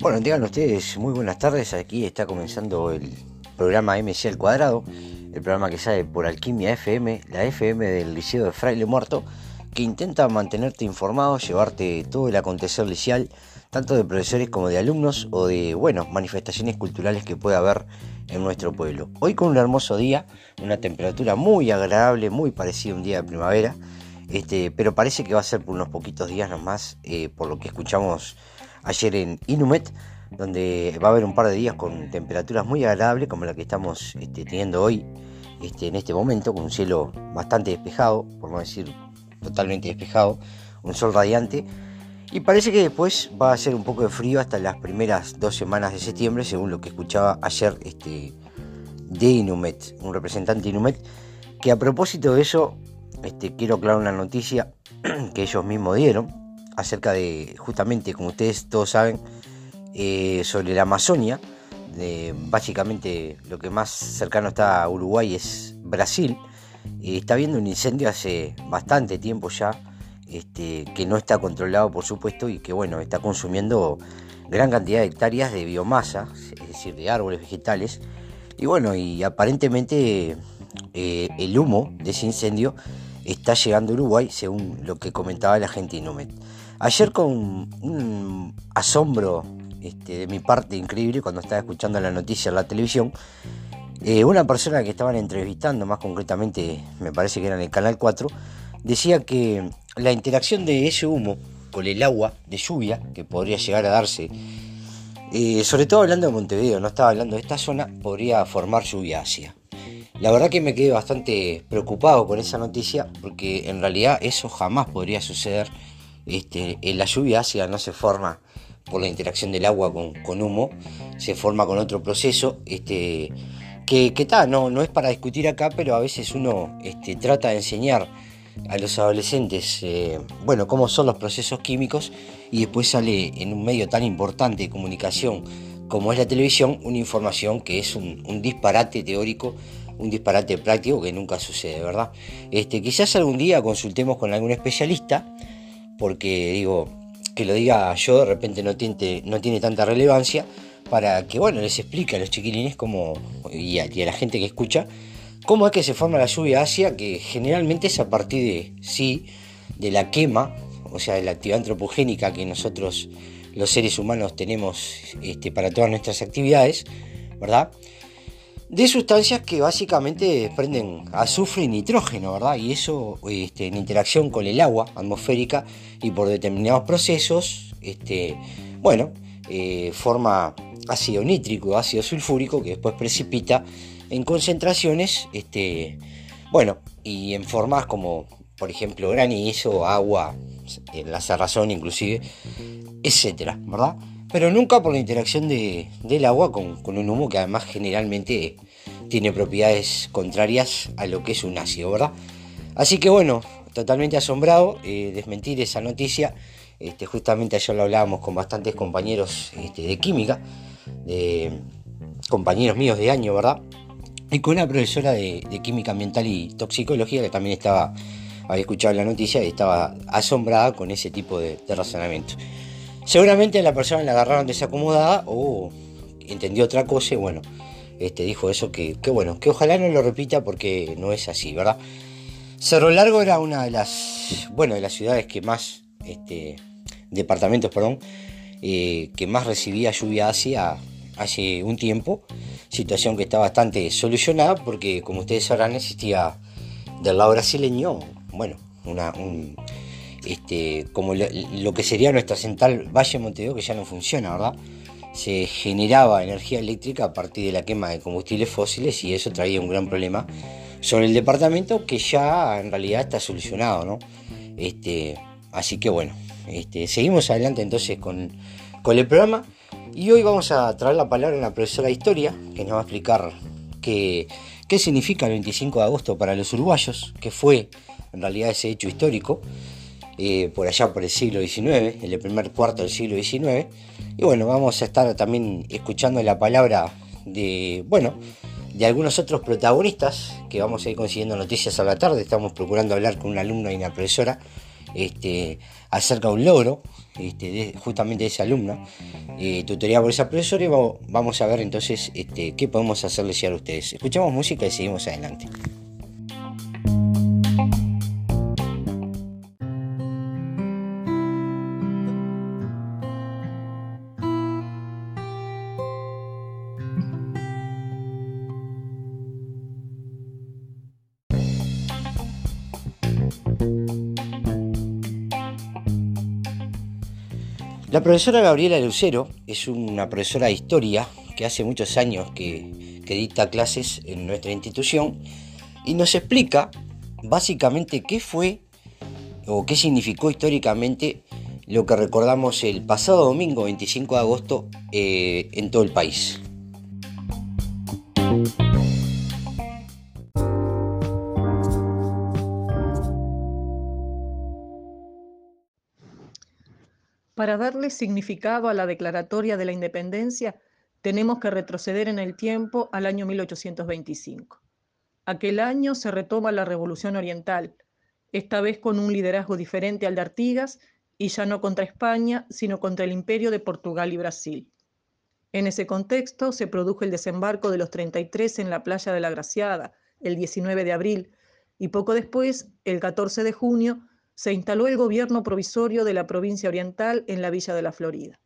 Bueno, digan ustedes muy buenas tardes. Aquí está comenzando el programa MC al cuadrado, el programa que sale por Alquimia FM, la FM del Liceo de Fraile Muerto, que intenta mantenerte informado, llevarte todo el acontecer licial, tanto de profesores como de alumnos o de, bueno, manifestaciones culturales que pueda haber en nuestro pueblo. Hoy con un hermoso día, una temperatura muy agradable, muy parecida a un día de primavera, este, pero parece que va a ser por unos poquitos días nomás, eh, por lo que escuchamos ayer en Inumet, donde va a haber un par de días con temperaturas muy agradables como la que estamos este, teniendo hoy, este, en este momento, con un cielo bastante despejado, por no decir totalmente despejado, un sol radiante. Y parece que después va a ser un poco de frío hasta las primeras dos semanas de septiembre, según lo que escuchaba ayer este, de Inumet, un representante de Inumet, que a propósito de eso, este, quiero aclarar una noticia que ellos mismos dieron, acerca de, justamente, como ustedes todos saben, eh, sobre la Amazonia. básicamente lo que más cercano está a Uruguay es Brasil. está habiendo un incendio hace bastante tiempo ya, este, que no está controlado por supuesto y que bueno, está consumiendo gran cantidad de hectáreas de biomasa, es decir, de árboles vegetales. Y bueno, y aparentemente eh, el humo de ese incendio está llegando a Uruguay, según lo que comentaba la gente Inumet. Ayer con un asombro este, de mi parte increíble cuando estaba escuchando la noticia en la televisión, eh, una persona que estaban entrevistando, más concretamente me parece que era en el Canal 4, decía que la interacción de ese humo con el agua de lluvia que podría llegar a darse, eh, sobre todo hablando de Montevideo, no estaba hablando de esta zona, podría formar lluvia ácida. La verdad que me quedé bastante preocupado con esa noticia porque en realidad eso jamás podría suceder. Este, la lluvia ácida no se forma por la interacción del agua con, humo, se forma con otro proceso, este, que, no, es para discutir acá, pero a veces uno este, trata de enseñar a los adolescentes, eh, bueno, cómo son los procesos químicos y después sale en un medio tan importante de comunicación como es la televisión una información que es un, disparate teórico, un disparate práctico que nunca sucede, ¿verdad? Este, quizás algún día consultemos con algún especialista porque digo, que lo diga yo de repente no tiene, no tiene tanta relevancia para que, bueno, les explique a los chiquilines cómo, y a, la gente que escucha, cómo es que se forma la lluvia ácida, que generalmente es a partir de, sí, de la quema, o sea, de la actividad antropogénica que nosotros los seres humanos tenemos este, para todas nuestras actividades, ¿verdad? De sustancias que básicamente desprenden azufre y nitrógeno, ¿verdad? Y eso este, en interacción con el agua atmosférica y por determinados procesos, este, bueno, eh, forma ácido nítrico, ácido sulfúrico, que después precipita en concentraciones, este, bueno, y en formas como, por ejemplo, granizo, agua, en la cerrazón inclusive, etcétera, ¿verdad? Pero nunca por la interacción del agua con, un humo que además generalmente tiene propiedades contrarias a lo que es un ácido, ¿verdad? Así que bueno, totalmente asombrado, eh, desmentir esa noticia. Este, justamente ayer lo hablábamos con bastantes compañeros este, de química, de compañeros míos de año, ¿verdad? Y con una profesora de, química ambiental y toxicología que también estaba, había escuchado la noticia y estaba asombrada con ese tipo de razonamiento. Seguramente la persona la agarraron desacomodada o entendió otra cosa y bueno, este, dijo eso que, bueno, que ojalá no lo repita porque no es así, ¿verdad? Cerro Largo era una de las, bueno, de las ciudades que más, este, departamentos, perdón, eh, que más recibía lluvia hacia hace un tiempo, situación que está bastante solucionada porque como ustedes sabrán existía del lado brasileño, bueno, una, un, este, como lo, que sería nuestra central Valle Montevideo, que ya no funciona, ¿verdad? Se generaba energía eléctrica a partir de la quema de combustibles fósiles y eso traía un gran problema sobre el departamento que ya en realidad está solucionado. Este, así que bueno, este, seguimos adelante entonces con, el programa y hoy vamos a traer la palabra a una profesora de historia que nos va a explicar qué, qué significa el 25 de agosto para los uruguayos, que fue en realidad ese hecho histórico eh, por allá por el siglo XIX, en el primer cuarto del siglo XIX. Y bueno, vamos a estar también escuchando la palabra de, bueno, de algunos otros protagonistas que vamos a ir consiguiendo noticias a la tarde. Estamos procurando hablar con un alumno y una profesora este, acerca de un logro este, justamente de esa alumna, eh, tutoriada por esa profesora y vamos, a ver entonces este, qué podemos hacerles llegar a ustedes. Escuchamos música y seguimos adelante. La profesora Gabriela Lucero es una profesora de historia que hace muchos años que, dicta clases en nuestra institución y nos explica básicamente qué fue o qué significó históricamente lo que recordamos el pasado domingo 25 de agosto eh, en todo el país. Para darle significado a la Declaratoria de la Independencia, tenemos que retroceder en el tiempo al año 1825. Aquel año se retoma la Revolución Oriental, esta vez con un liderazgo diferente al de Artigas y ya no contra España, sino contra el imperio de Portugal y Brasil. En ese contexto se produjo el desembarco de los 33 en la playa de la Graciada, el 19 de abril, y poco después, el 14 de junio, se instaló el gobierno provisorio de la provincia oriental en la Villa de la Florida.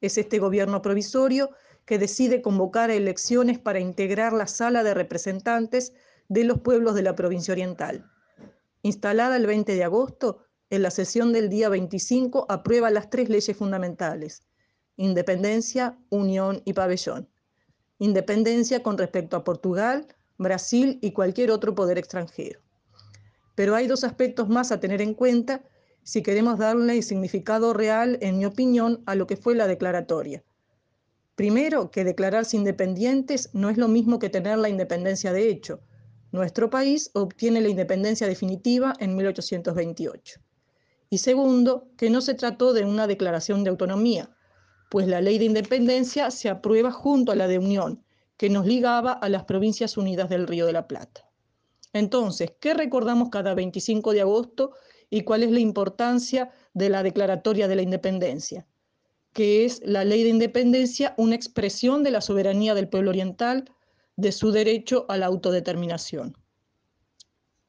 Es este gobierno provisorio que decide convocar elecciones para integrar la sala de representantes de los pueblos de la provincia oriental. Instalada el 20 de agosto, en la sesión del día 25 aprueba las tres leyes fundamentales, independencia, unión y pabellón. Independencia con respecto a Portugal, Brasil y cualquier otro poder extranjero. Pero hay dos aspectos más a tener en cuenta si queremos darle significado real, en mi opinión, a lo que fue la declaratoria. Primero, que declararse independientes no es lo mismo que tener la independencia de hecho. Nuestro país obtiene la independencia definitiva en 1828. Y segundo, que no se trató de una declaración de autonomía, pues la ley de independencia se aprueba junto a la de unión, que nos ligaba a las provincias unidas del Río de la Plata. Entonces, ¿qué recordamos cada 25 de agosto y cuál es la importancia de la Declaratoria de la Independencia? Que es la ley de independencia una expresión de la soberanía del pueblo oriental, de su derecho a la autodeterminación.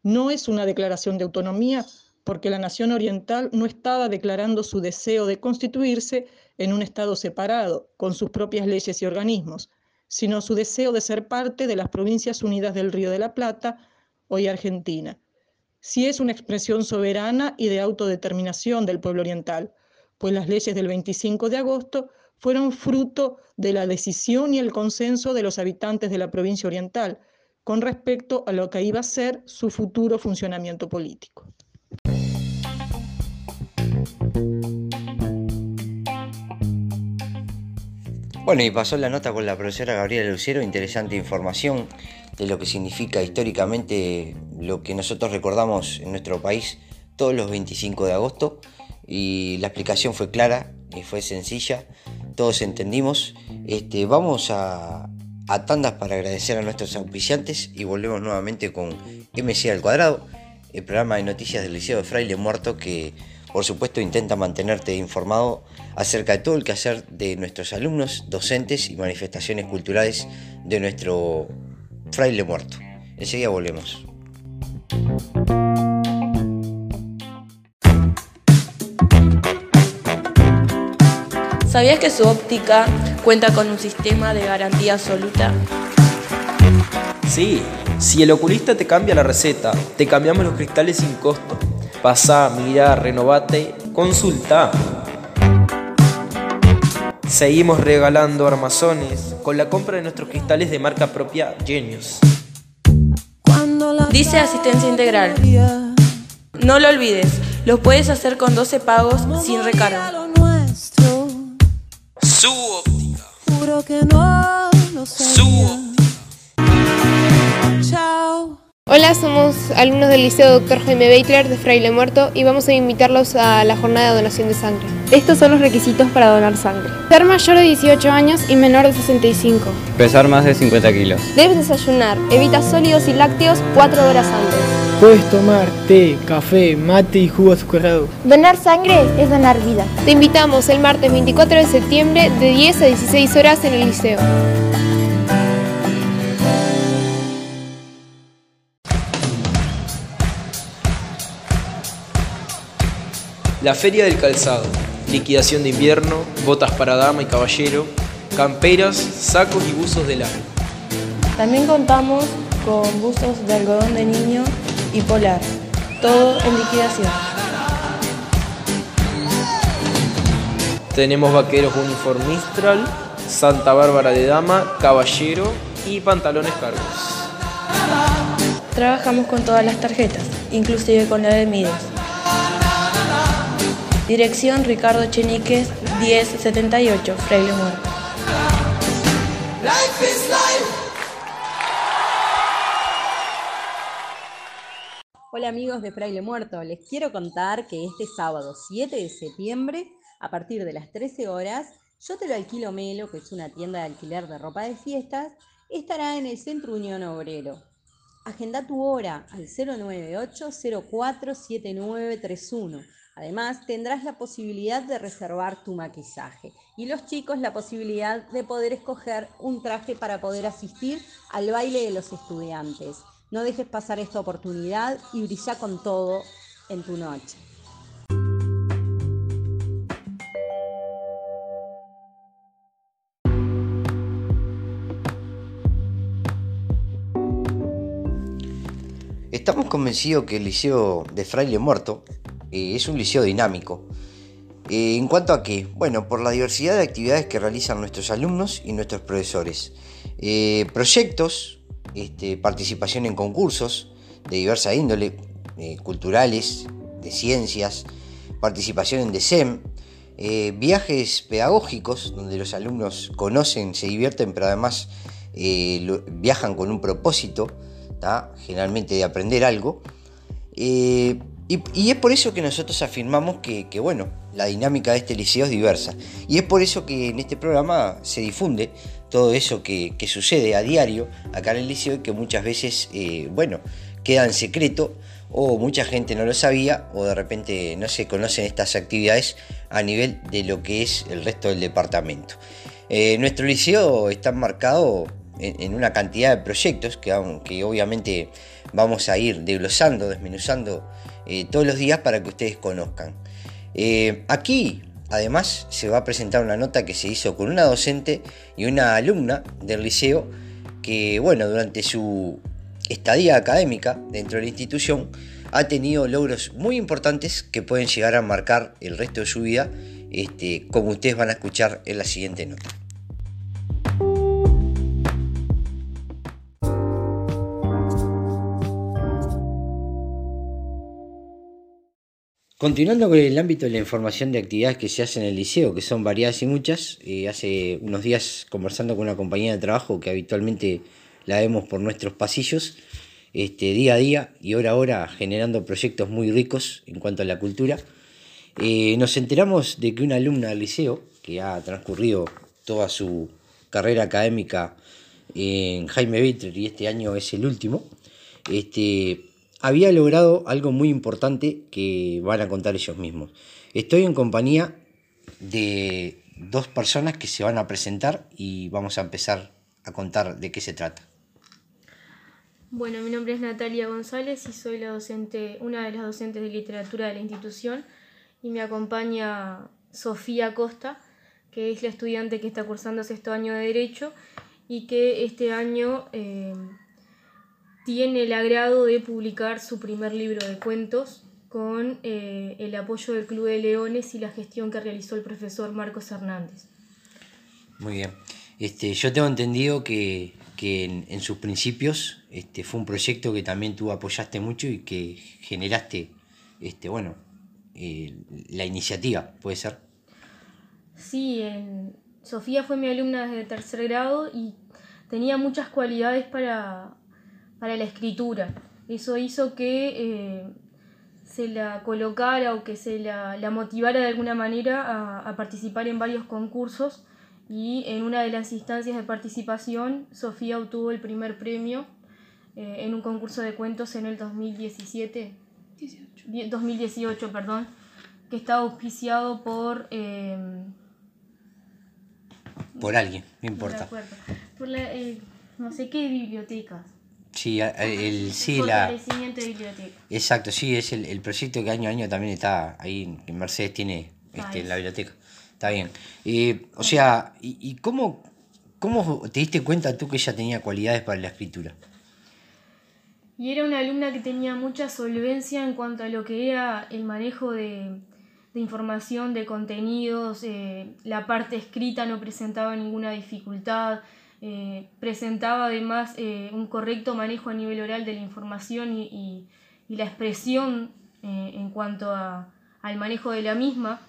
No es una declaración de autonomía porque la nación oriental no estaba declarando su deseo de constituirse en un Estado separado, con sus propias leyes y organismos, sino su deseo de ser parte de las Provincias Unidas del Río de la Plata hoy Argentina. Sí es una expresión soberana y de autodeterminación del pueblo oriental, pues las leyes del 25 de agosto fueron fruto de la decisión y el consenso de los habitantes de la provincia oriental con respecto a lo que iba a ser su futuro funcionamiento político. Bueno, y pasó la nota con la profesora Gabriela Lucero, interesante información de lo que significa históricamente lo que nosotros recordamos en nuestro país todos los 25 de agosto y la explicación fue clara y fue sencilla, todos entendimos. Este, vamos a, a tandas para agradecer a nuestros auspiciantes y volvemos nuevamente con MC al cuadrado, el programa de noticias del Liceo de Fraile Muerto que por supuesto intenta mantenerte informado acerca de todo el quehacer de nuestros alumnos, docentes y manifestaciones culturales de nuestro fraile muerto. Enseguida volvemos. ¿Sabías que su óptica cuenta con un sistema de garantía absoluta? Sí, si el oculista te cambia la receta, te cambiamos los cristales sin costo. Pasá, mira, renovate, consulta. Seguimos regalando armazones con la compra de nuestros cristales de marca propia Genius. Dice asistencia integral. No lo olvides, lo puedes hacer con 12 pagos sin recarga. Su óptica. Su óptica. Hola, somos alumnos del Liceo Dr. Jaime Beitler de Fraile Muerto y vamos a invitarlos a la jornada de donación de sangre. Estos son los requisitos para donar sangre. Ser mayor de 18 años y menor de 65. Pesar más de 50 kilos. Debes desayunar. Evita sólidos y lácteos 4 horas antes. Puedes tomar té, café, mate y jugo azucarado. Donar sangre es donar vida. Te invitamos el martes 24 de septiembre de 10 a 16 horas en el liceo. La Feria del Calzado. Liquidación de invierno, botas para dama y caballero, camperas, sacos y buzos de lana. También contamos con buzos de algodón de niño y polar, todo en liquidación. Tenemos vaqueros uniformistral, Santa Bárbara de dama, caballero y pantalones cargos. Trabajamos con todas las tarjetas, inclusive con la de Mides. Dirección Ricardo Cheniques 1078, Fraile Muerto. Hola amigos de Fraile Muerto, les quiero contar que este sábado 7 de septiembre, a partir de las 13 horas, Yo te lo alquilo Melo, que es una tienda de alquiler de ropa de fiestas, estará en el Centro Unión Obrero. Agenda tu hora al 098-047931. Además, tendrás la posibilidad de reservar tu maquillaje y los chicos la posibilidad de poder escoger un traje para poder asistir al baile de los estudiantes. No dejes pasar esta oportunidad y brilla con todo en tu noche. Estamos convencidos que el Liceo de Fraile Muerto eh, es un liceo dinámico. Eh, en cuanto a que, bueno, por la diversidad de actividades que realizan nuestros alumnos y nuestros profesores. Eh, proyectos, este, participación en concursos de diversa índole, culturales, de ciencias, participación en DECEM, viajes pedagógicos donde los alumnos conocen, se divierten, pero además viajan con un propósito generalmente de aprender algo. Y, es por eso que nosotros afirmamos que, bueno, la dinámica de este liceo es diversa. Y es por eso que en este programa se difunde todo eso que, sucede a diario acá en el liceo y que muchas veces, eh, bueno, queda en secreto o mucha gente no lo sabía o de repente no se conocen estas actividades a nivel de lo que es el resto del departamento. Eh, nuestro liceo está marcado en, una cantidad de proyectos que, que, obviamente vamos a ir desglosando, desmenuzando eh, todos los días para que ustedes conozcan. Eh, aquí, además, se va a presentar una nota que se hizo con una docente y una alumna del liceo que, bueno, durante su estadía académica dentro de la institución ha tenido logros muy importantes que pueden llegar a marcar el resto de su vida, este, como ustedes van a escuchar en la siguiente nota. Continuando con el ámbito de la información de actividades que se hacen en el liceo, que son variadas y muchas, eh, hace unos días conversando con una compañía de trabajo que habitualmente la vemos por nuestros pasillos, este, día a día y hora a hora generando proyectos muy ricos en cuanto a la cultura, eh, nos enteramos de que una alumna del liceo, que ha transcurrido toda su carrera académica en Jaime Vitrer y este año es el último, este, había logrado algo muy importante que van a contar ellos mismos. Estoy en compañía de dos personas que se van a presentar y vamos a empezar a contar de qué se trata. Bueno, mi nombre es Natalia González y soy la docente, una de las docentes de literatura de la institución y me acompaña Sofía Costa, que es la estudiante que está cursando sexto año de Derecho y que este año eh, tiene el agrado de publicar su primer libro de cuentos con eh, el apoyo del Club de Leones y la gestión que realizó el profesor Marcos Hernández. Muy bien. Este, yo tengo entendido que, en, sus principios este, fue un proyecto que también tú apoyaste mucho y que generaste, este, bueno, eh, la iniciativa, ¿puede ser? Sí, Sofía fue mi alumna desde tercer grado y tenía muchas cualidades para, para la escritura. Eso hizo que eh, se la colocara o que se la, motivara de alguna manera a, participar en varios concursos y en una de las instancias de participación Sofía obtuvo el primer premio eh, en un concurso de cuentos en el 2017, 2018, perdón, que está auspiciado por... Eh, por alguien, no importa. Por la, no sé qué bibliotecas. Sí, el, sí la... de biblioteca. Exacto, sí, es el, el, proyecto que año a año también está ahí, en Mercedes tiene este, en la biblioteca. Está bien. Eh, o sea, ¿y, y cómo, cómo te diste cuenta tú que ella tenía cualidades para la escritura? Y era una alumna que tenía mucha solvencia en cuanto a lo que era el manejo de, de información, de contenidos, eh, la parte escrita no presentaba ninguna dificultad, eh, presentaba además eh, un correcto manejo a nivel oral de la información y, la expresión en cuanto al manejo de la misma.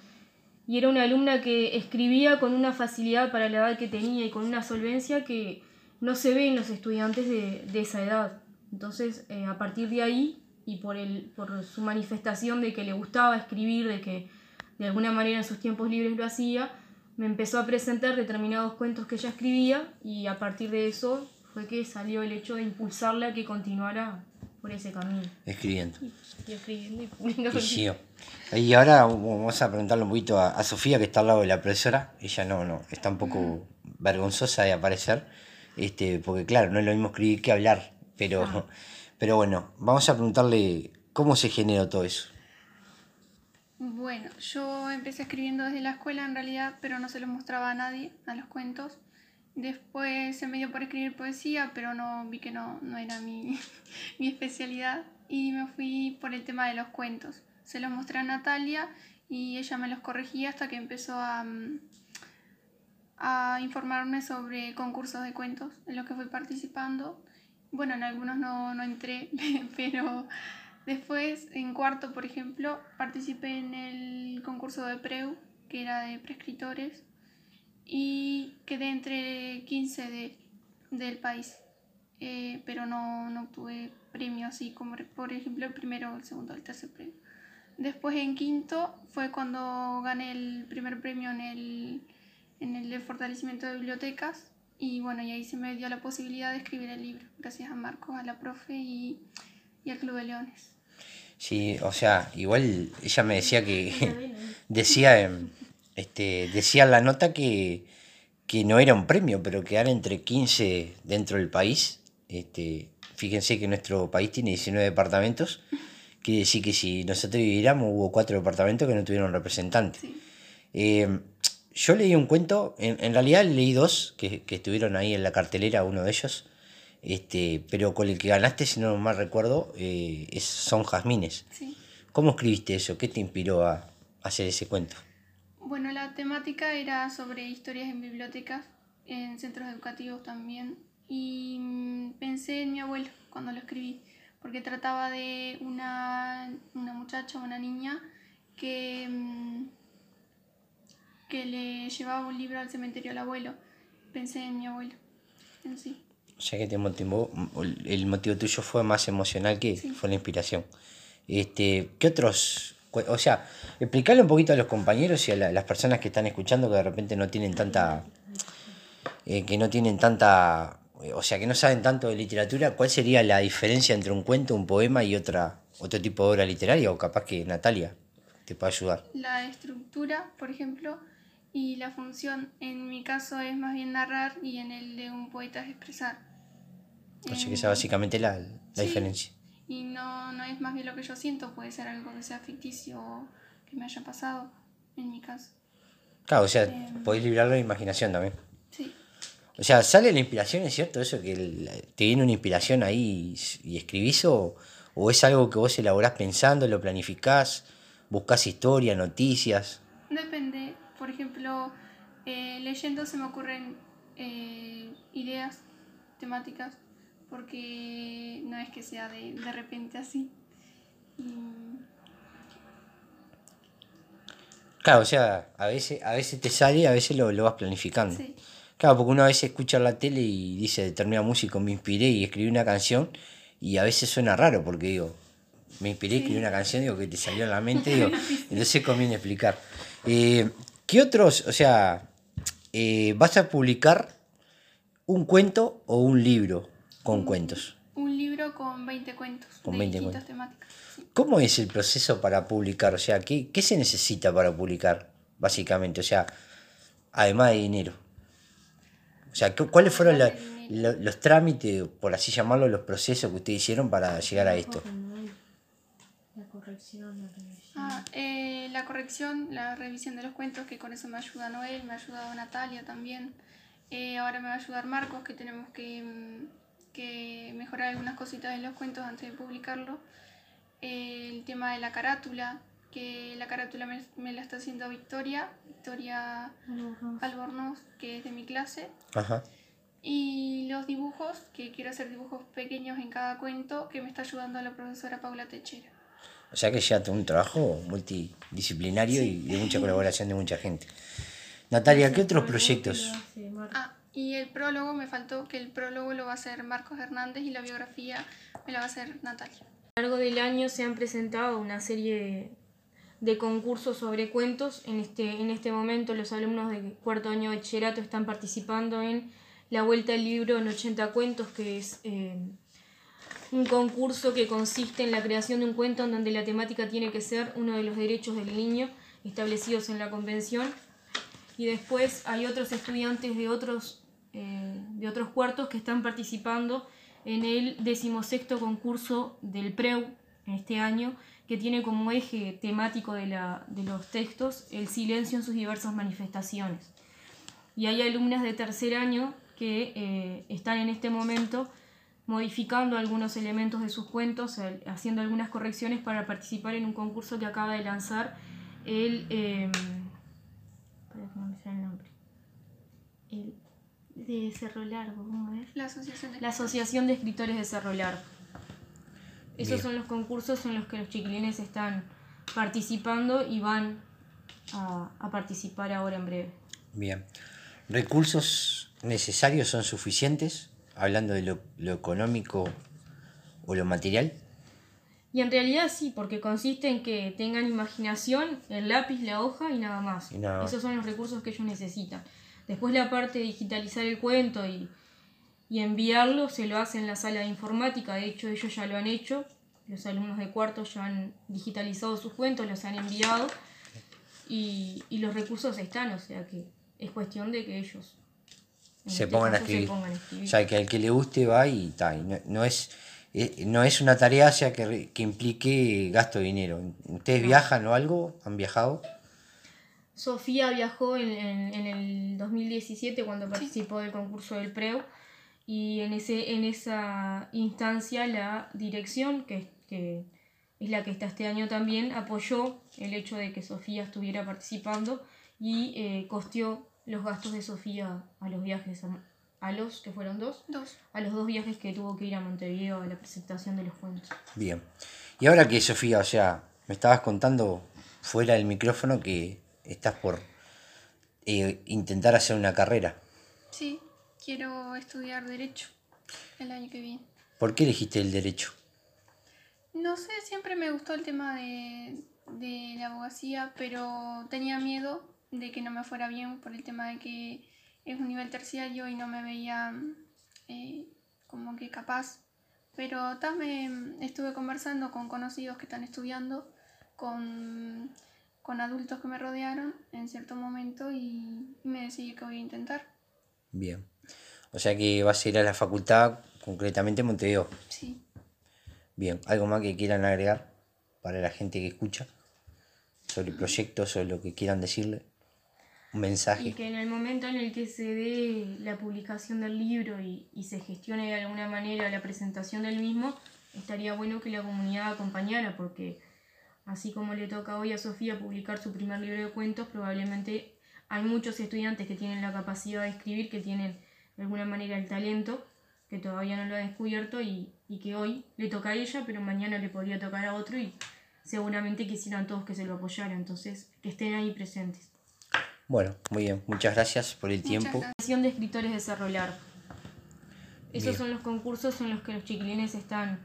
Y era una alumna que escribía con una facilidad para la edad que tenía y con una solvencia que no se ve en los estudiantes de, de esa edad. Entonces, a partir de ahí y por, el, por su manifestación de que le gustaba escribir, de que de alguna manera en sus tiempos libres lo hacía, me empezó a presentar determinados cuentos que ella escribía y a partir de eso fue que salió el hecho de impulsarla a que continuara por ese camino. Escribiendo. Y, escribiendo y publicando. Y, y, ahora vamos a preguntarle un poquito a, Sofía, que está al lado de la profesora. Ella no, no, está un poco vergonzosa de aparecer, este, porque claro, no es lo mismo escribir que hablar, pero... Pero bueno, vamos a preguntarle cómo se generó todo eso. Bueno, yo empecé escribiendo desde la escuela en realidad, pero no se los mostraba a nadie, a los cuentos. Después se me dio por escribir poesía, pero no vi que no, no era mi, mi especialidad y me fui por el tema de los cuentos. Se los mostré a Natalia y ella me los corregía hasta que empezó a, mm, a informarme sobre concursos de cuentos en los que fui participando bueno, en algunos no, no entré, pero después en cuarto, por ejemplo, participé en el concurso de Preu, que era de prescriptores, y quedé entre 15 de, del país, eh, pero no, no obtuve premio así como, por ejemplo, el primero, el segundo, el tercer premio. Después en quinto fue cuando gané el primer premio en el, en el fortalecimiento de bibliotecas y bueno, y ahí se me dio la posibilidad de escribir el libro, gracias a Marcos, a la profe y, y al Club de Leones. Sí, o sea, igual ella me decía que decía em, este decía la nota que, que no era un premio, pero quedar entre 15 dentro del país. Este, fíjense que nuestro país tiene 19 departamentos, quiere decir que si nosotros viviéramos hubo cuatro departamentos que no tuvieron representantes. Em, yo leí un cuento, en, realidad leí dos que, estuvieron ahí en la cartelera, uno de ellos, este, pero con el que ganaste, si no mal recuerdo, eh, es, son jazmines. ¿Cómo escribiste eso? ¿Qué te inspiró a, hacer ese cuento? Bueno, la temática era sobre historias en bibliotecas, en centros educativos también, y mm, pensé en mi abuelo cuando lo escribí, porque trataba de una, una muchacha, una niña, que mm, que le llevaba un libro al cementerio al abuelo. Pensé en mi abuelo, en sí. O sea que te motivó, el motivo tuyo fue más emocional que fue la inspiración. Este, ¿Qué otros o sea, explicarle un poquito a los compañeros y a las personas que están escuchando que de repente no tienen tanta. Eh, que no tienen tanta. o sea, que no saben tanto de literatura, ¿cuál sería la diferencia entre un cuento, un poema y otra, otro tipo de obra literaria? O capaz que Natalia te pueda ayudar. La estructura, por ejemplo, y la función en mi caso es más bien narrar y en el de un poeta es expresar. O sea que esa básicamente la, la diferencia. Y no, no es más bien lo que yo siento, puede ser algo que sea ficticio o que me haya pasado, en mi caso. Claro, o sea, em, podéis librar la imaginación también. Sí. O sea, sale la inspiración, ¿es cierto? Eso que te viene una inspiración ahí y, escribís o, o es algo que vos elaborás pensando, lo planificás, buscás historia, noticias. Depende, por ejemplo, eh, leyendo se me ocurren eh, ideas temáticas, porque no es que sea de, repente así. Claro, o sea, a veces, a veces te sale, a veces lo, lo vas planificando. Claro, porque uno a veces escucha la tele y dice determinada música, me inspiré y escribí una canción, y a veces suena raro porque digo, me inspiré, escribí una canción, digo que te salió en la mente, digo, entonces conviene explicar. Eh, ¿Qué otros, o sea, eh, vas a publicar un cuento o un libro con cuentos? Un libro con 20 cuentos Con de 20 distintas cuentos. temáticas. sí. ¿Cómo es el proceso para publicar? O sea, ¿qué, qué se necesita para publicar, básicamente? O sea, además de dinero. O sea, ¿cu- ¿cuáles fueron la- los trámites, por así llamarlo, los procesos que ustedes hicieron para llegar a esto? La corrección, la revisión. Ah, eh, la corrección, la revisión de los cuentos, que con eso me ayuda Noel, me ha ayudado Natalia también. Eh, ahora me va a ayudar Marcos, que tenemos que, mm, que mejorar algunas cositas en los cuentos antes de publicarlo. Eh, el tema de la carátula, que la carátula me, me la está haciendo Victoria, Victoria Albornoz, que es de mi clase. Ajá. Y los dibujos, que quiero hacer dibujos pequeños en cada cuento, que me está ayudando la profesora Paula Techera. O sea que ya un trabajo multidisciplinario y de mucha colaboración de mucha gente. Natalia, ¿qué otros proyectos? Ah, y el prólogo, me faltó que el prólogo lo va a hacer Marcos Hernández y la biografía me la va a hacer Natalia. A lo largo del año se han presentado una serie de concursos sobre cuentos. En este, en este momento los alumnos de cuarto año de bachillerato están participando en la Vuelta al Libro en 80 cuentos, que es eh, un concurso que consiste en la creación de un cuento en donde la temática tiene que ser uno de los derechos del niño establecidos en la convención. Y después hay otros estudiantes de otros, eh, de otros cuartos que están participando en el decimosexto concurso del PREU este año, que tiene como eje temático de, la, de los textos el silencio en sus diversas manifestaciones. Y hay alumnas de tercer año que eh, están en este momento modificando algunos elementos de sus cuentos, haciendo algunas correcciones para participar en un concurso que acaba de lanzar el... eh, espera que no me sale el nombre. El de Cerro Largo, ¿cómo es? La Asociación de La Asociación de Escritores de Cerro Largo. Esos Bien. son los concursos en los que los chiquilines están participando y van a, a participar ahora en breve. Bien. ¿Recursos necesarios son suficientes? Hablando de lo, lo económico o lo material. Y en realidad sí, porque consiste en que tengan imaginación, el lápiz, la hoja y nada más. Y nada más. Esos son los recursos que ellos necesitan. Después la parte de digitalizar el cuento y, y enviarlo se lo hace en la sala de informática. De hecho, ellos ya lo han hecho. Los alumnos de cuarto ya han digitalizado sus cuentos, los han enviado. Y, y los recursos están, o sea que es cuestión de que ellos se este pongan a escribir. pongan a escribir. O sea, que al que le guste va y tal. No, no es, eh, no es una tarea sea, que, que implique gasto de dinero. ¿Ustedes No. viajan o algo? ¿Han viajado? Sofía viajó en, en- en el 2017 cuando participó del concurso del PREU y en, ese, en esa instancia la dirección, que, que es la que está este año también, apoyó el hecho de que Sofía estuviera participando y eh, costeó los gastos de Sofía a los viajes, a, a los que fueron dos, Dos. a los dos viajes que tuvo que ir a Montevideo a la presentación de los cuentos. Bien. Y ahora que Sofía, o sea, me estabas contando fuera del micrófono que estás por eh, intentar hacer una carrera. Sí, quiero estudiar Derecho el año que viene. ¿Por qué elegiste el derecho? No sé, siempre me gustó el tema de, de la abogacía, pero tenía miedo de que no me fuera bien por el tema de que es un nivel terciario y no me veía eh, como que capaz. Pero también estuve conversando con conocidos que están estudiando, con, con adultos que me rodearon en cierto momento y me decidí que voy a intentar. Bien. O sea que vas a ir a la facultad, concretamente en Montevideo. Sí. Bien. ¿Algo más que quieran agregar para la gente que escucha? Sobre el proyecto, sobre lo que quieran decirle. Un mensaje. Y que en el momento en el que se dé la publicación del libro y, y se gestione de alguna manera la presentación del mismo, estaría bueno que la comunidad acompañara, porque así como le toca hoy a Sofía publicar su primer libro de cuentos, probablemente hay muchos estudiantes que tienen la capacidad de escribir, que tienen de alguna manera el talento, que todavía no lo ha descubierto y, y que hoy le toca a ella, pero mañana le podría tocar a otro y seguramente quisieran todos que se lo apoyaran, entonces que estén ahí presentes. Bueno, muy bien. Muchas gracias por el Muchas tiempo. Asociación de Escritores de Cerro Largo. Esos Bien. son los concursos en los que los chiquilines están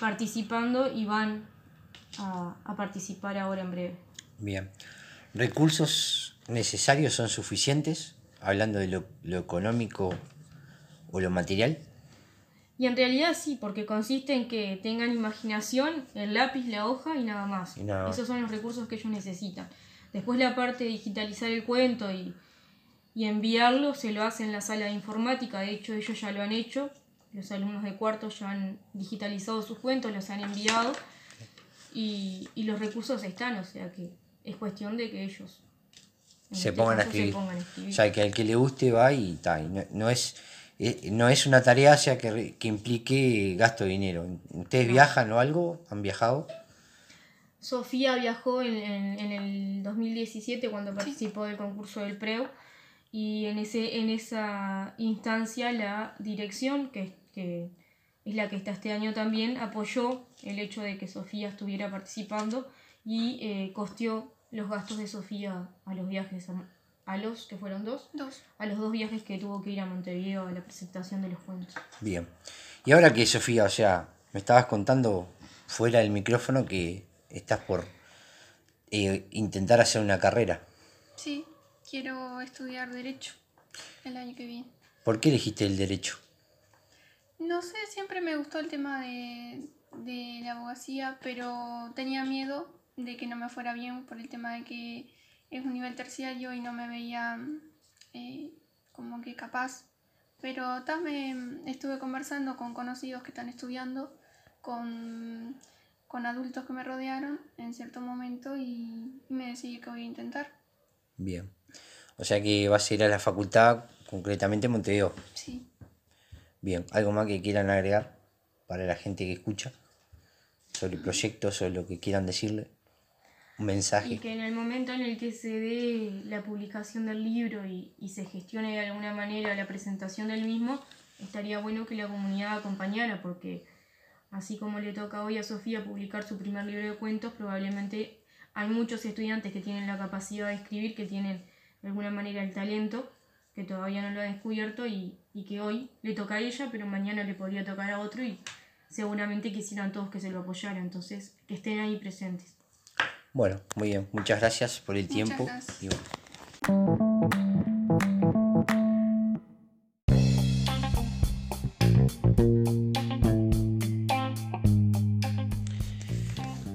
participando y van a, a participar ahora en breve. Bien. ¿Recursos necesarios son suficientes? Hablando de lo, lo económico o lo material. Y en realidad sí, porque consiste en que tengan imaginación, el lápiz, la hoja y nada más. Esos son los recursos que ellos necesitan. Después la parte de digitalizar el cuento y, y enviarlo se lo hace en la sala de informática, de hecho ellos ya lo han hecho, los alumnos de cuarto ya han digitalizado sus cuentos, los han enviado y, y los recursos están, o sea que es cuestión de que ellos se, este pongan a escribir. O sea, que al que le guste va y tal. No, es, eh, no es una tarea sea, que, que implique gasto de dinero. ¿Ustedes viajan o algo? ¿Han viajado? Sofía viajó en, en, el 2017 cuando participó del concurso del PREU y en, ese, en esa instancia la dirección, que, que es la que está este año también, apoyó el hecho de que Sofía estuviera participando y eh, costeó los gastos de Sofía a los viajes, a, los que fueron dos, dos, a los dos viajes que tuvo que ir a Montevideo a la presentación de los cuentos. Bien. Y ahora que Sofía, o sea, me estabas contando fuera del micrófono que estás por eh, intentar hacer una carrera. Sí, quiero estudiar Derecho el año que viene. ¿Por qué elegiste el Derecho? No sé, siempre me gustó el tema de, de la abogacía, pero tenía miedo de que no me fuera bien por el tema de que es un nivel terciario y no me veía eh, como que capaz. Pero también estuve conversando con conocidos que están estudiando, con, con adultos que me rodearon en cierto momento y, me decidí que voy a intentar. Bien. O sea que vas a ir a la facultad, concretamente en Montevideo. Sí. Bien. ¿Algo más que quieran agregar para la gente que escucha? Sobre el proyecto, sobre lo que quieran decirle mensaje. Y que en el momento en el que se dé la publicación del libro y, se gestione de alguna manera la presentación del mismo, estaría bueno que la comunidad acompañara, porque así como le toca hoy a Sofía publicar su primer libro de cuentos, probablemente hay muchos estudiantes que tienen la capacidad de escribir, que tienen de alguna manera el talento, que todavía no lo ha descubierto y, y que hoy le toca a ella, pero mañana le podría tocar a otro y seguramente quisieran todos que se lo apoyaran, entonces que estén ahí presentes. Bueno, muy bien. Muchas gracias por el tiempo.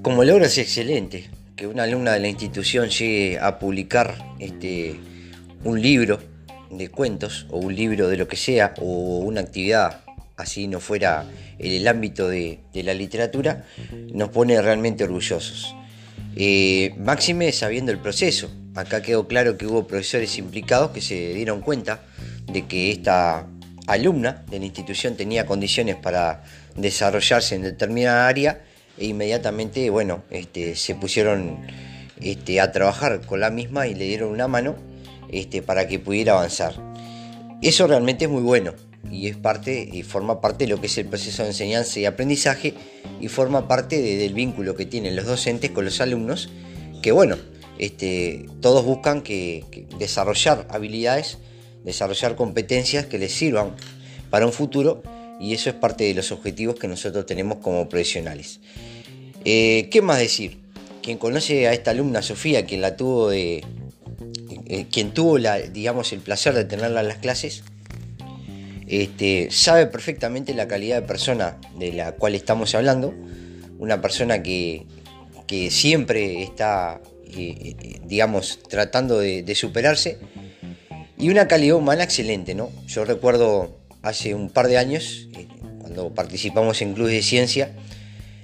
Como logro es excelente que una alumna de la institución llegue a publicar este, un libro de cuentos o un libro de lo que sea o una actividad así no fuera en el ámbito de la literatura, nos pone realmente orgullosos. Eh, máxime sabiendo el proceso. Acá quedó claro que hubo profesores implicados que se dieron cuenta de que esta alumna de la institución tenía condiciones para desarrollarse en determinada área e inmediatamente, bueno, este, se pusieron este, a trabajar con la misma y le dieron una mano este, para que pudiera avanzar. Eso realmente es muy bueno y es parte y forma parte de lo que es el proceso de enseñanza y aprendizaje y forma parte del vínculo que tienen los docentes con los alumnos que bueno este, todos buscan que, desarrollar habilidades desarrollar competencias que les sirvan para un futuro y eso es parte de los objetivos que nosotros tenemos como profesionales eh, qué más decir quien conoce a esta alumna Sofía quien la tuvo de eh, quien tuvo digamos el placer de tenerla en las clases este, sabe perfectamente la calidad de persona de la cual estamos hablando, una persona que, siempre está, eh, digamos, tratando de, superarse. Y una calidad humana excelente, ¿no? Yo recuerdo hace un par de años, cuando participamos en Clubes de Ciencia,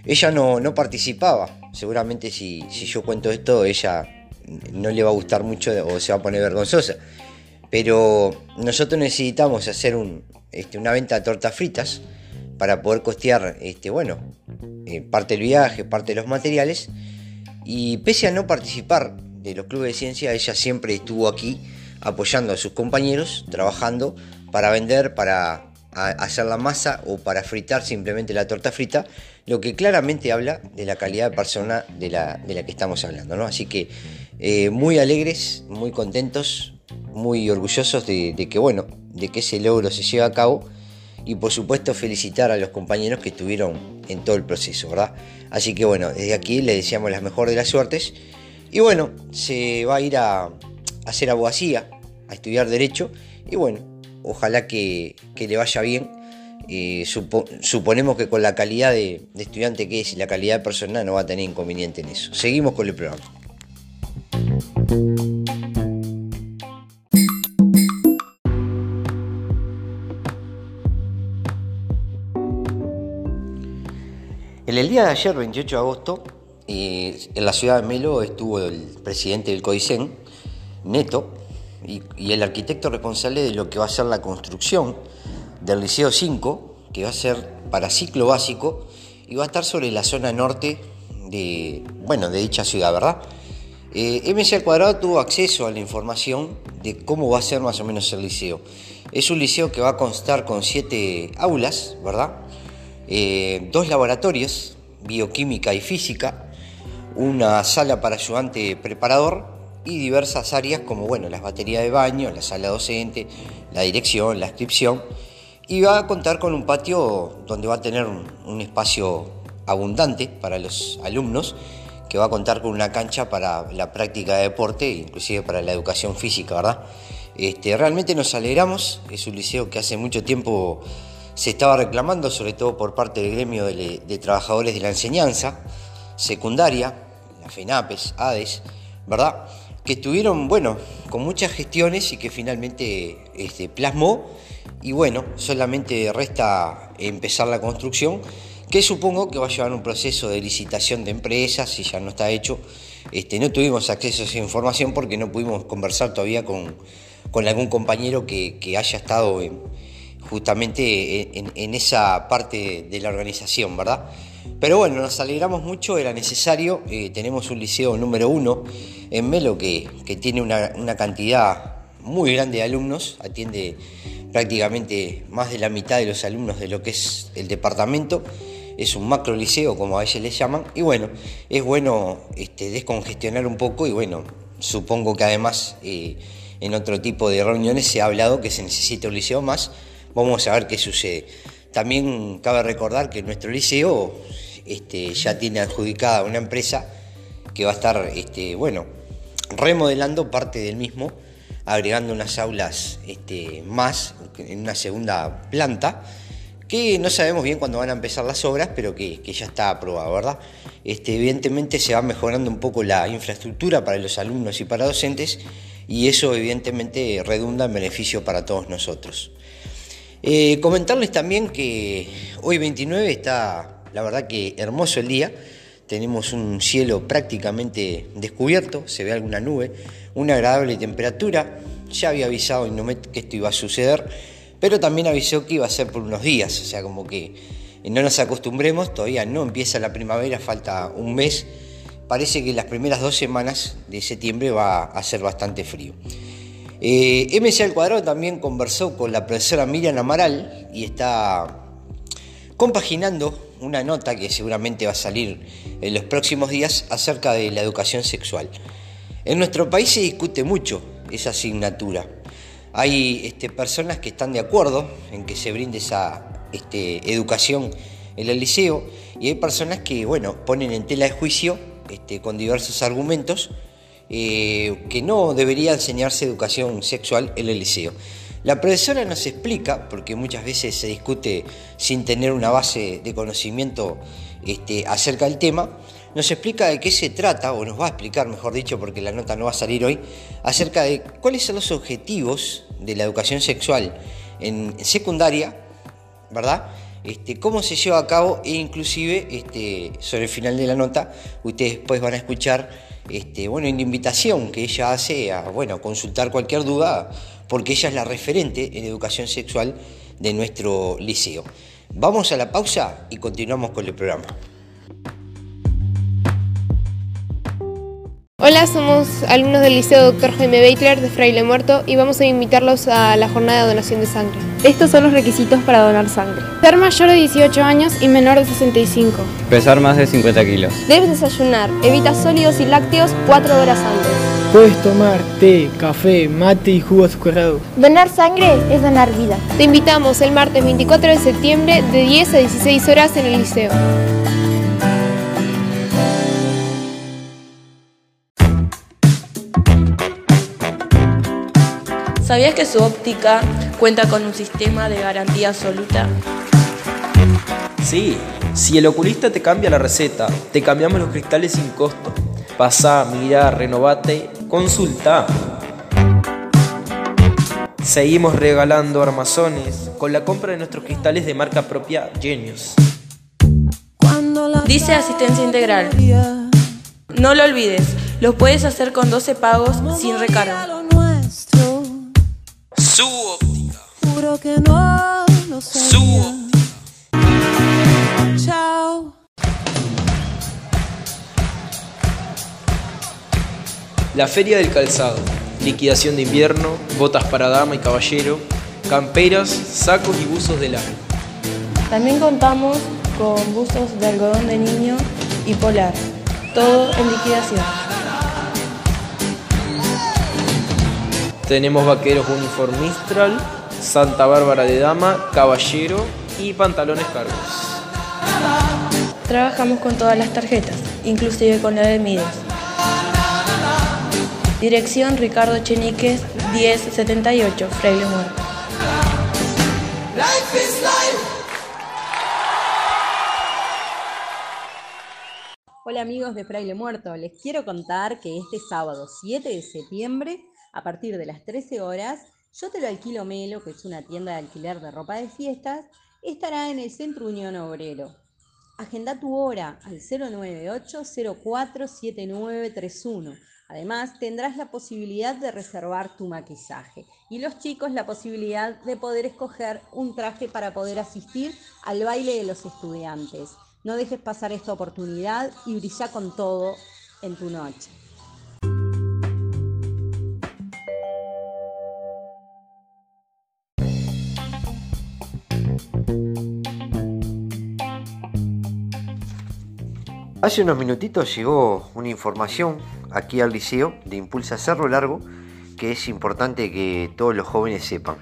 ella no, participaba. Seguramente si, si yo cuento esto, ella no le va a gustar mucho o se va a poner vergonzosa. Pero nosotros necesitamos hacer este, una venta de tortas fritas para poder costear, este, bueno, eh, parte del viaje, parte de los materiales. Y pese a no participar de los clubes de ciencia, ella siempre estuvo aquí apoyando a sus compañeros, trabajando para vender, para hacer la masa o para fritar simplemente la torta frita, lo que claramente habla de la calidad de persona de la, que estamos hablando. ¿no? Así que eh, muy alegres, muy contentos, muy orgullosos de, que, bueno, de que ese logro se lleve a cabo y por supuesto felicitar a los compañeros que estuvieron en todo el proceso, ¿verdad? Así que bueno, desde aquí le deseamos las mejores de las suertes y bueno, se va a ir a, hacer abogacía, a estudiar derecho y bueno, ojalá que, le vaya bien eh, suponemos que con la calidad de, estudiante que es y la calidad de persona no va a tener inconveniente en eso. Seguimos con el programa. En el día de ayer, 28 de agosto, eh, en la ciudad de Melo estuvo el presidente del COICEN, Neto, y, el arquitecto responsable de lo que va a ser la construcción del Liceo 5, que va a ser para ciclo básico y va a estar sobre la zona norte de, bueno, de dicha ciudad, ¿verdad? Eh, MC al cuadrado tuvo acceso a la información de cómo va a ser más o menos el liceo. Es un liceo que va a constar con siete aulas, ¿verdad? Eh, dos laboratorios, bioquímica y física, una sala para ayudante preparador y diversas áreas como bueno, las baterías de baño, la sala docente, la dirección, la inscripción y va a contar con un patio donde va a tener un, espacio abundante para los alumnos que va a contar con una cancha para la práctica de deporte, inclusive para la educación física, ¿verdad? Este, realmente nos alegramos, es un liceo que hace mucho tiempo se estaba reclamando, sobre todo por parte del gremio de, trabajadores de la enseñanza secundaria, la FENAPES, ADES, ¿verdad? Que estuvieron, bueno, con muchas gestiones y que finalmente este, plasmó. Y bueno, solamente resta empezar la construcción, que supongo que va a llevar un proceso de licitación de empresas, si ya no está hecho. Este, no tuvimos acceso a esa información porque no pudimos conversar todavía con, algún compañero que, que haya estado en justamente en, esa parte de la organización, ¿verdad? Pero bueno, nos alegramos mucho, era necesario, eh, tenemos un liceo número uno en Melo que, tiene una, cantidad muy grande de alumnos, atiende prácticamente más de la mitad de los alumnos de lo que es el departamento, es un macro liceo como a ellos les llaman, y bueno, es bueno este, descongestionar un poco y bueno, supongo que además eh, en otro tipo de reuniones se ha hablado que se necesita un liceo más, Vamos a ver qué sucede. También cabe recordar que nuestro liceo este, ya tiene adjudicada una empresa que va a estar, este, bueno, remodelando parte del mismo, agregando unas aulas este, más en una segunda planta, que no sabemos bien cuándo van a empezar las obras, pero que, ya está aprobado, ¿verdad? Evidentemente se va mejorando un poco la infraestructura para los alumnos y para docentes, y eso evidentemente redunda en beneficio para todos nosotros. Eh, comentarles también que hoy 29 está, la verdad que hermoso el día. Tenemos un cielo prácticamente descubierto, se ve alguna nube, una agradable temperatura. Ya había avisado Inomet que esto iba a suceder, pero también avisó que iba a ser por unos días, o sea, como que no nos acostumbremos, todavía no empieza la primavera, falta un mes. Parece que las primeras dos semanas de septiembre va a ser bastante frío. Eh, MC al cuadrado también conversó con la profesora Miriam Amaral y está compaginando una nota que seguramente va a salir en los próximos días acerca de la educación sexual. En nuestro país se discute mucho esa asignatura. Hay este, personas que están de acuerdo en que se brinde esa este, educación en el liceo y hay personas que bueno, ponen en tela de juicio este, con diversos argumentos eh, que no debería enseñarse educación sexual en el liceo. La profesora nos explica, porque muchas veces se discute sin tener una base de conocimiento este, acerca del tema, nos explica de qué se trata, o nos va a explicar, mejor dicho, porque la nota no va a salir hoy, acerca de cuáles son los objetivos de la educación sexual en secundaria, ¿verdad? Este, cómo se lleva a cabo e inclusive este, sobre el final de la nota ustedes después van a escuchar este, bueno, una invitación que ella hace a bueno, consultar cualquier duda, porque ella es la referente en educación sexual de nuestro liceo. Vamos a la pausa y continuamos con el programa. Hola, somos alumnos del Liceo Dr. Jaime Beitler de Fraile Muerto y vamos a invitarlos a la jornada de donación de sangre. Estos son los requisitos para donar sangre. Ser mayor de 18 años y menor de 65. Pesar más de 50 kilos. Debes desayunar. Evita sólidos y lácteos 4 horas antes. Puedes tomar té, café, mate y jugo azucarado. Donar sangre es donar vida. Te invitamos el martes 24 de septiembre de 10 a 16 horas en el liceo. ¿Sabías que su óptica cuenta con un sistema de garantía absoluta? Sí, si el oculista te cambia la receta, te cambiamos los cristales sin costo. Pasá, mira, renovate, consulta. Seguimos regalando armazones con la compra de nuestros cristales de marca propia Genius. Dice asistencia integral. No lo olvides, lo puedes hacer con 12 pagos sin recargo. Su óptica. Su óptica. La Feria del Calzado. Liquidación de invierno, botas para dama y caballero, camperas, sacos y buzos de lana. También contamos con buzos de algodón de niño y polar, todo en liquidación. Tenemos vaqueros uniformistral, Santa Bárbara de dama, caballero y pantalones cargos. Trabajamos con todas las tarjetas, inclusive con la de Mides. Dirección Ricardo Cheniques 1078, Fraile Muerto. Hola amigos de Fraile Muerto, les quiero contar que este sábado 7 de septiembre, a partir de las 13 horas, Yo te lo alquilo Melo, que es una tienda de alquiler de ropa de fiestas, estará en el Centro Unión Obrero. Agenda tu hora al 098-047931. Además, tendrás la posibilidad de reservar tu maquillaje y los chicos la posibilidad de poder escoger un traje para poder asistir al baile de los estudiantes. No dejes pasar esta oportunidad y brilla con todo en tu noche. Hace unos minutitos llegó una información aquí al liceo de Impulsa Cerro Largo que es importante que todos los jóvenes sepan.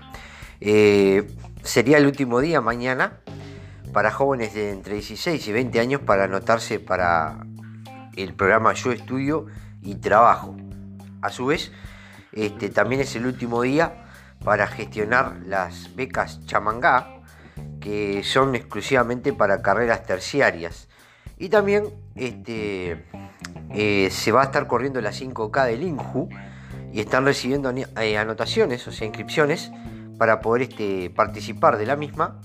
Eh, sería el último día mañana para jóvenes de entre 16 y 20 años para anotarse para el programa Yo Estudio y Trabajo. A su vez, este, también es el último día para gestionar las becas Chamangá, que son exclusivamente para carreras terciarias. Y también este, eh, se va a estar corriendo la 5K del INJU y están recibiendo eh, anotaciones, o sea, inscripciones, para poder este, participar de la misma.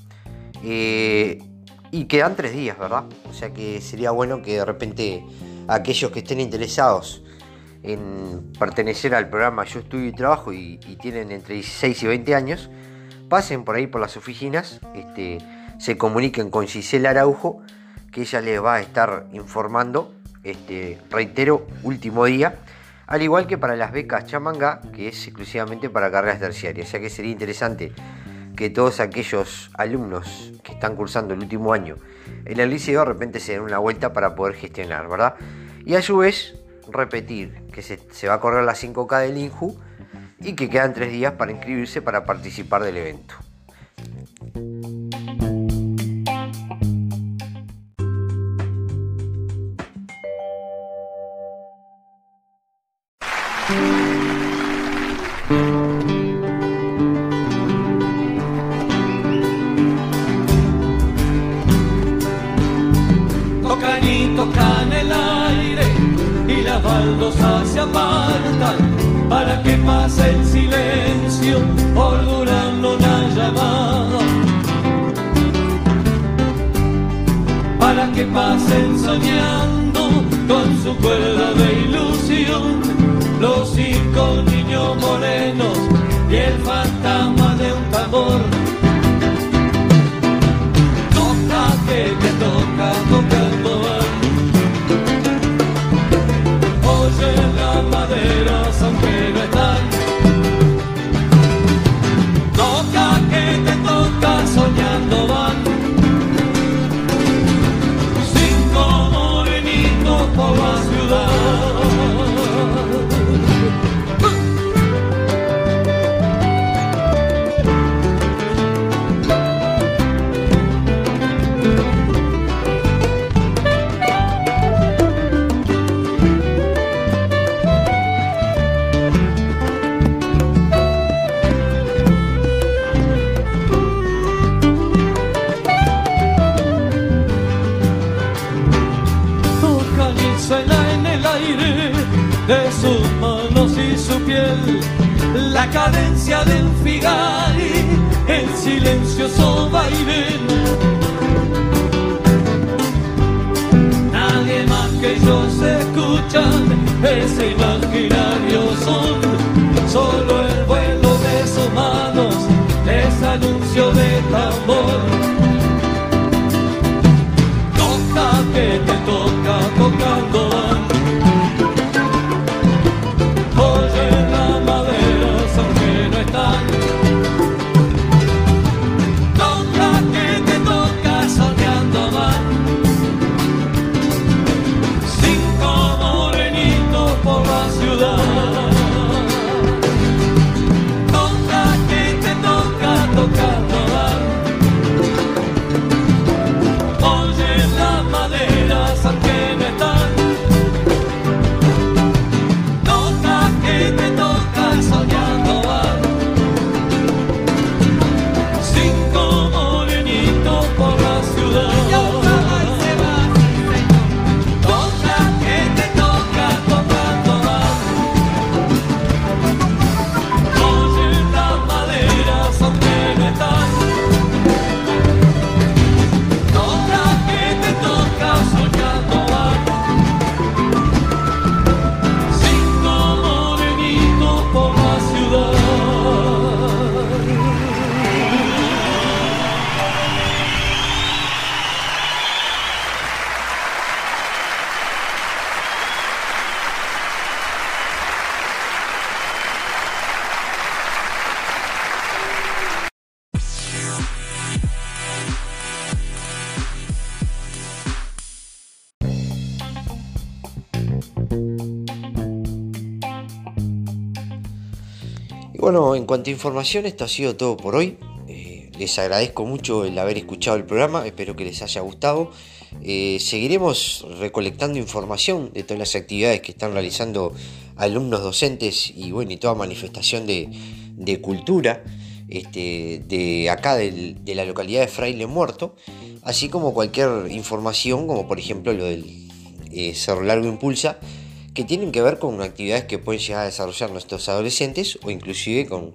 Eh, y quedan tres días, ¿verdad? O sea que sería bueno que de repente aquellos que estén interesados en pertenecer al programa Yo Estudio y Trabajo y, tienen entre 16 y 20 años, pasen por ahí por las oficinas, este, se comuniquen con Gisela Araujo, que ella les va a estar informando, este, reitero, último día, al igual que para las becas Chamanga, que es exclusivamente para carreras terciarias, ya que sería interesante que todos aquellos alumnos que están cursando el último año en el liceo de repente se den una vuelta para poder gestionar, ¿verdad? Y a su vez repetir que se, se va a correr la 5K del INJU y que quedan tres días para inscribirse para participar del evento. En cuanto a información, esto ha sido todo por hoy. Eh, les agradezco mucho el haber escuchado el programa, espero que les haya gustado. Eh, seguiremos recolectando información de todas las actividades que están realizando alumnos docentes y bueno, y toda manifestación de, cultura este, de acá de la localidad de Fraile Muerto, así como cualquier información, como por ejemplo lo del eh, Cerro Largo Impulsa, que tienen que ver con actividades que pueden llegar a desarrollar nuestros adolescentes o inclusive con,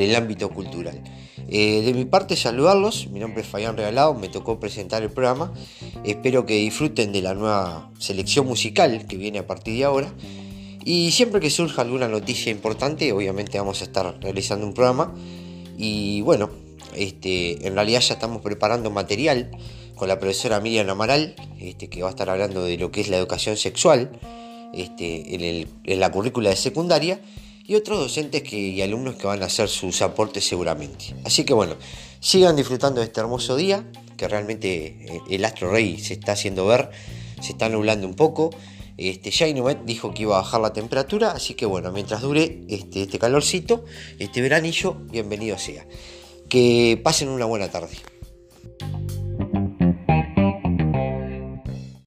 el ámbito cultural. Eh, de mi parte saludarlos, mi nombre es Fabián Regalado, me tocó presentar el programa, espero que disfruten de la nueva selección musical que viene a partir de ahora. Y siempre que surja alguna noticia importante obviamente vamos a estar realizando un programa. Y bueno, este, en realidad ya estamos preparando material con la profesora Miriam Amaral, este, que va a estar hablando de lo que es la educación sexual este, en, la currícula de secundaria y otros docentes que, y alumnos que van a hacer sus aportes seguramente. Así que bueno, sigan disfrutando de este hermoso día, que realmente eh, el astro rey se está haciendo ver, se está nublando un poco. Este, ya Inumet dijo que iba a bajar la temperatura, así que bueno, mientras dure este, este calorcito, este veranillo, bienvenido sea. Que pasen una buena tarde.